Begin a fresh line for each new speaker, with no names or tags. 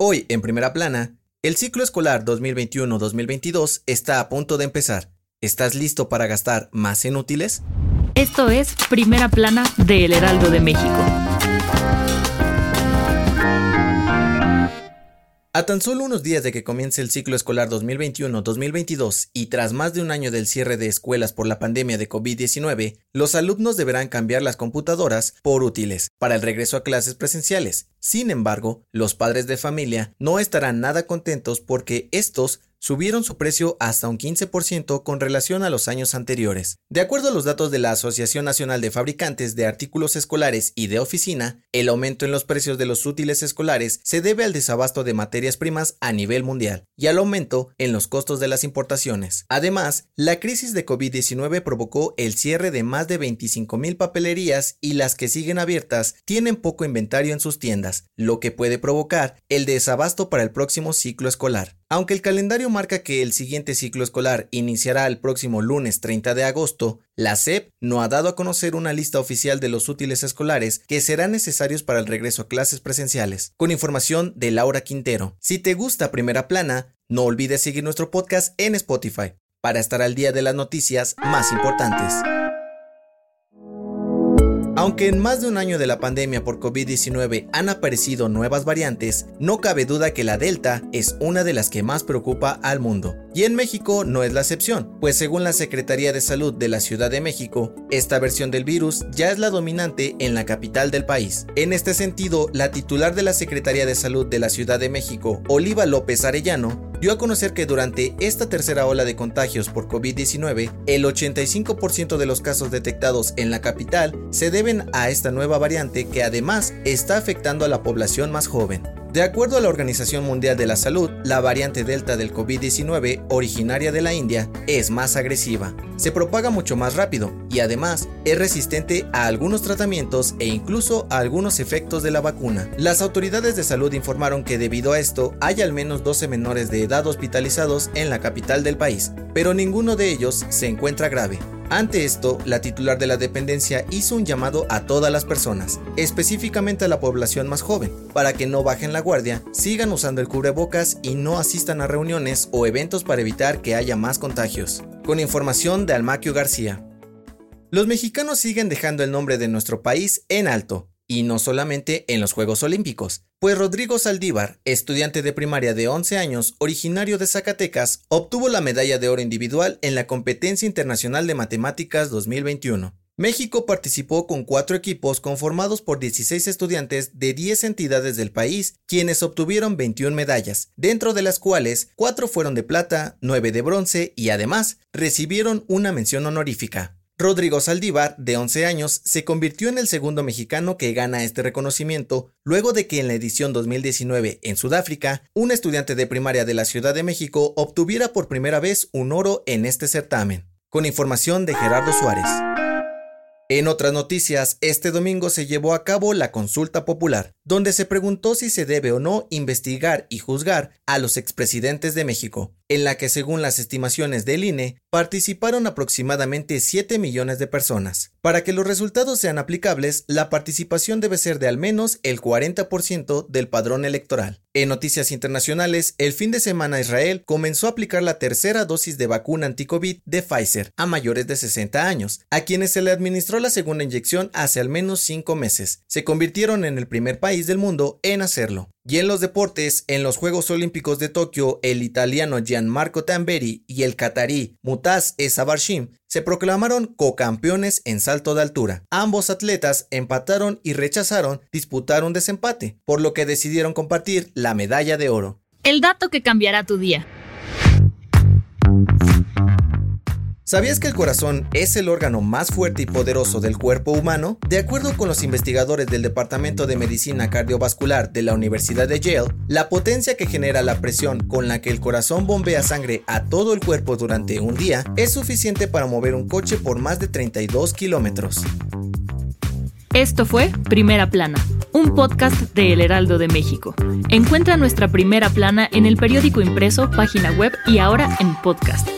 Hoy, en primera plana, el ciclo escolar 2021-2022 está a punto de empezar. ¿Estás listo para gastar más en útiles?
Esto es Primera Plana de El Heraldo de México.
A tan solo unos días de que comience el ciclo escolar 2021-2022 y tras más de un año del cierre de escuelas por la pandemia de COVID-19, los alumnos deberán cambiar las computadoras por útiles para el regreso a clases presenciales. Sin embargo, los padres de familia no estarán nada contentos porque estos subieron su precio hasta un 15% con relación a los años anteriores. De acuerdo a los datos de la Asociación Nacional de Fabricantes de Artículos Escolares y de Oficina, el aumento en los precios de los útiles escolares se debe al desabasto de materias primas a nivel mundial y al aumento en los costos de las importaciones. Además, la crisis de COVID-19 provocó el cierre de más de 25 mil papelerías y las que siguen abiertas tienen poco inventario en sus tiendas, lo que puede provocar el desabasto para el próximo ciclo escolar. Aunque el calendario marca que el siguiente ciclo escolar iniciará el próximo lunes 30 de agosto, la SEP no ha dado a conocer una lista oficial de los útiles escolares que serán necesarios para el regreso a clases presenciales, con información de Laura Quintero. Si te gusta Primera Plana, no olvides seguir nuestro podcast en Spotify para estar al día de las noticias más importantes. Aunque en más de un año de la pandemia por COVID-19 han aparecido nuevas variantes, no cabe duda que la Delta es una de las que más preocupa al mundo. Y en México no es la excepción, pues según la Secretaría de Salud de la Ciudad de México, esta versión del virus ya es la dominante en la capital del país. En este sentido, la titular de la Secretaría de Salud de la Ciudad de México, Oliva López Arellano, dio a conocer que durante esta tercera ola de contagios por COVID-19, el 85% de los casos detectados en la capital se deben a esta nueva variante que además está afectando a la población más joven. De acuerdo a la Organización Mundial de la Salud, la variante Delta del COVID-19, originaria de la India, es más agresiva, se propaga mucho más rápido y además es resistente a algunos tratamientos e incluso a algunos efectos de la vacuna. Las autoridades de salud informaron que debido a esto hay al menos 12 menores de edad hospitalizados en la capital del país, pero ninguno de ellos se encuentra grave. Ante esto, la titular de la dependencia hizo un llamado a todas las personas, específicamente a la población más joven, para que no bajen la guardia, sigan usando el cubrebocas y no asistan a reuniones o eventos para evitar que haya más contagios. Con información de Almaquio García. Los mexicanos siguen dejando el nombre de nuestro país en alto, y no solamente en los Juegos Olímpicos, pues Rodrigo Saldívar, estudiante de primaria de 11 años, originario de Zacatecas, obtuvo la medalla de oro individual en la Competencia Internacional de Matemáticas 2021. México participó con cuatro equipos conformados por 16 estudiantes de 10 entidades del país, quienes obtuvieron 21 medallas, dentro de las cuales 4 fueron de plata, 9 de bronce y además recibieron una mención honorífica. Rodrigo Saldívar, de 11 años, se convirtió en el segundo mexicano que gana este reconocimiento, luego de que en la edición 2019 en Sudáfrica, un estudiante de primaria de la Ciudad de México obtuviera por primera vez un oro en este certamen. Con información de Gerardo Suárez. En otras noticias, este domingo se llevó a cabo la consulta popular, donde se preguntó si se debe o no investigar y juzgar a los expresidentes de México, en la que según las estimaciones del INE, participaron aproximadamente 7 millones de personas. Para que los resultados sean aplicables, la participación debe ser de al menos el 40% del padrón electoral. En noticias internacionales, el fin de semana Israel comenzó a aplicar la tercera dosis de vacuna anti-COVID de Pfizer a mayores de 60 años, a quienes se le administró la segunda inyección hace al menos 5 meses. Se convirtieron en el primer del mundo en hacerlo. Y en los deportes, en los Juegos Olímpicos de Tokio, el italiano Gianmarco Tamberi y el catarí Mutaz Esabarshim se proclamaron co-campeones en salto de altura. Ambos atletas empataron y rechazaron disputar un desempate, por lo que decidieron compartir la medalla de oro.
El dato que cambiará tu día.
¿Sabías que el corazón es el órgano más fuerte y poderoso del cuerpo humano? De acuerdo con los investigadores del Departamento de Medicina Cardiovascular de la Universidad de Yale, la potencia que genera la presión con la que el corazón bombea sangre a todo el cuerpo durante un día es suficiente para mover un coche por más de 32 kilómetros.
Esto fue Primera Plana, un podcast de El Heraldo de México. Encuentra nuestra Primera Plana en el periódico impreso, página web y ahora en podcast.